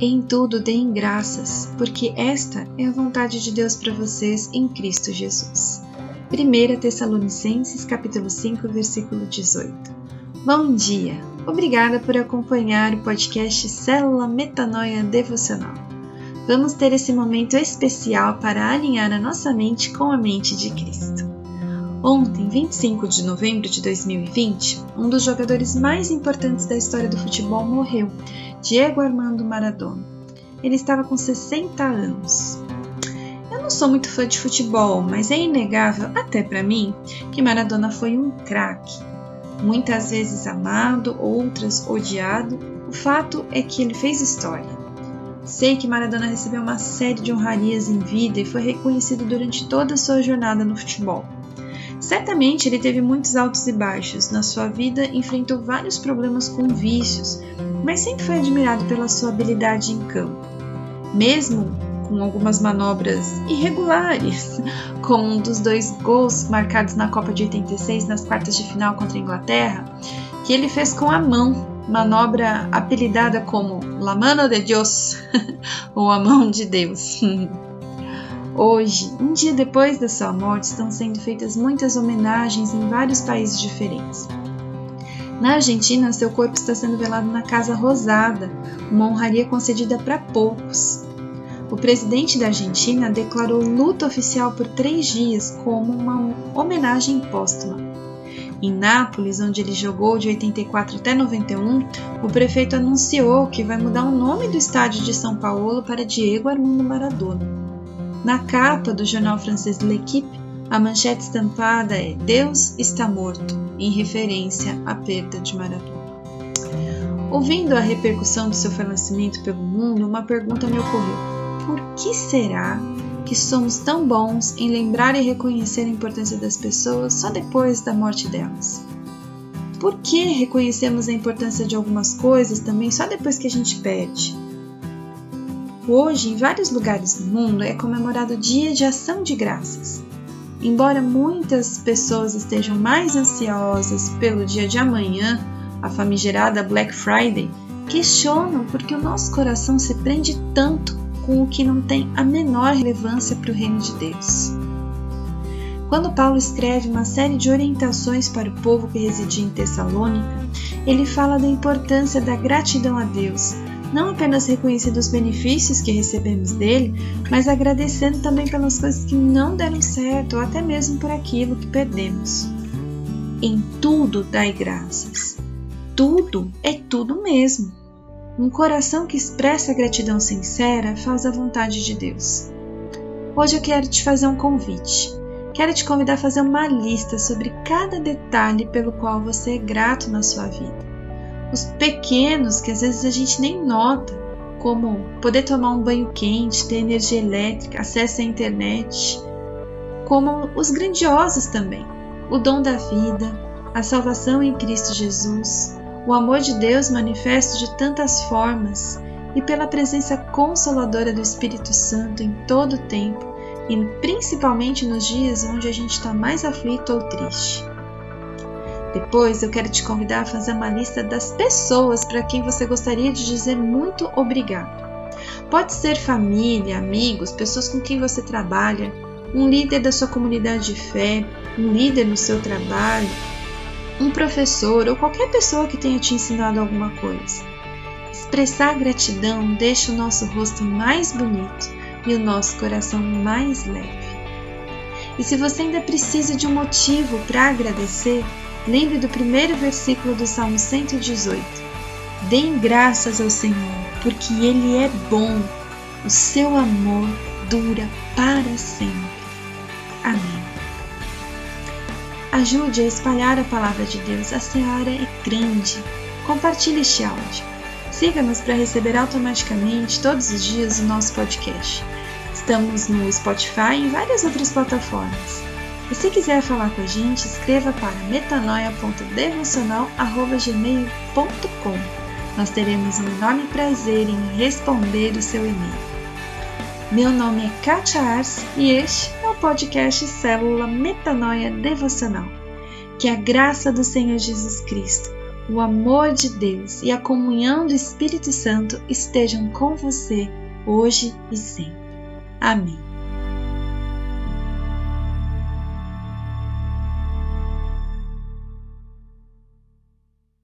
Em tudo deem graças, porque esta é a vontade de Deus para vocês em Cristo Jesus. 1 Tessalonicenses capítulo 5, versículo 18. Bom dia! Obrigada por acompanhar o podcast Célula Metanoia Devocional. Vamos ter esse momento especial para alinhar a nossa mente com a mente de Cristo. Ontem, 25 de novembro de 2020, um dos jogadores mais importantes da história do futebol morreu, Diego Armando Maradona. Ele estava com 60 anos. Eu não sou muito fã de futebol, mas é inegável, até para mim, que Maradona foi um craque. Muitas vezes amado, outras odiado, o fato é que ele fez história. Sei que Maradona recebeu uma série de honrarias em vida e foi reconhecido durante toda a sua jornada no futebol. Certamente ele teve muitos altos e baixos. Na sua vida, enfrentou vários problemas com vícios, mas sempre foi admirado pela sua habilidade em campo. Mesmo com algumas manobras irregulares, como um dos dois gols marcados na Copa de 86 nas quartas de final contra a Inglaterra, que ele fez com a mão, manobra apelidada como La Mano de Dios, ou a mão de Deus. Hoje, um dia depois da sua morte, estão sendo feitas muitas homenagens em vários países diferentes. Na Argentina, seu corpo está sendo velado na Casa Rosada, uma honraria concedida para poucos. O presidente da Argentina declarou luto oficial por três dias como uma homenagem póstuma. Em Nápoles, onde ele jogou de 84 até 91, o prefeito anunciou que vai mudar o nome do estádio de São Paulo para Diego Armando Maradona. Na capa do jornal francês L'Equipe, a manchete estampada é Deus está morto, em referência à perda de Maradona. Ouvindo a repercussão do seu falecimento pelo mundo, uma pergunta me ocorreu: por que será que somos tão bons em lembrar e reconhecer a importância das pessoas só depois da morte delas? Por que reconhecemos a importância de algumas coisas também só depois que a gente perde? Hoje, em vários lugares do mundo, é comemorado o Dia de Ação de Graças. Embora muitas pessoas estejam mais ansiosas pelo dia de amanhã, a famigerada Black Friday, questionam porque o nosso coração se prende tanto com o que não tem a menor relevância para o reino de Deus. Quando Paulo escreve uma série de orientações para o povo que residia em Tessalônica, ele fala da importância da gratidão a Deus, não apenas reconhecendo os benefícios que recebemos dele, mas agradecendo também pelas coisas que não deram certo ou até mesmo por aquilo que perdemos. Em tudo dai graças. Tudo é tudo mesmo. Um coração que expressa gratidão sincera faz a vontade de Deus. Hoje eu quero te fazer um convite. Quero te convidar a fazer uma lista sobre cada detalhe pelo qual você é grato na sua vida os pequenos que às vezes a gente nem nota, como poder tomar um banho quente, ter energia elétrica, acesso à internet, como os grandiosos também, o dom da vida, a salvação em Cristo Jesus, o amor de Deus manifesto de tantas formas e pela presença consoladora do Espírito Santo em todo o tempo e principalmente nos dias onde a gente está mais aflito ou triste. Depois eu quero te convidar a fazer uma lista das pessoas para quem você gostaria de dizer muito obrigado. Pode ser família, amigos, pessoas com quem você trabalha, um líder da sua comunidade de fé, um líder no seu trabalho, um professor ou qualquer pessoa que tenha te ensinado alguma coisa. Expressar gratidão deixa o nosso rosto mais bonito e o nosso coração mais leve. E se você ainda precisa de um motivo para agradecer, Lembre do primeiro versículo do Salmo 118. Deem graças ao Senhor, porque Ele é bom, o seu amor dura para sempre. Amém. Ajude a espalhar a palavra de Deus, a seara é grande. Compartilhe este áudio. Siga-nos para receber automaticamente todos os dias o nosso podcast. Estamos no Spotify e em várias outras plataformas. E se quiser falar com a gente, escreva para metanoia.devocional.gmail.com. Nós teremos um enorme prazer em responder o seu e-mail. Meu nome é Katia Ars e este é o podcast Célula Metanoia Devocional. Que a graça do Senhor Jesus Cristo, o amor de Deus e a comunhão do Espírito Santo estejam com você hoje e sempre. Amém.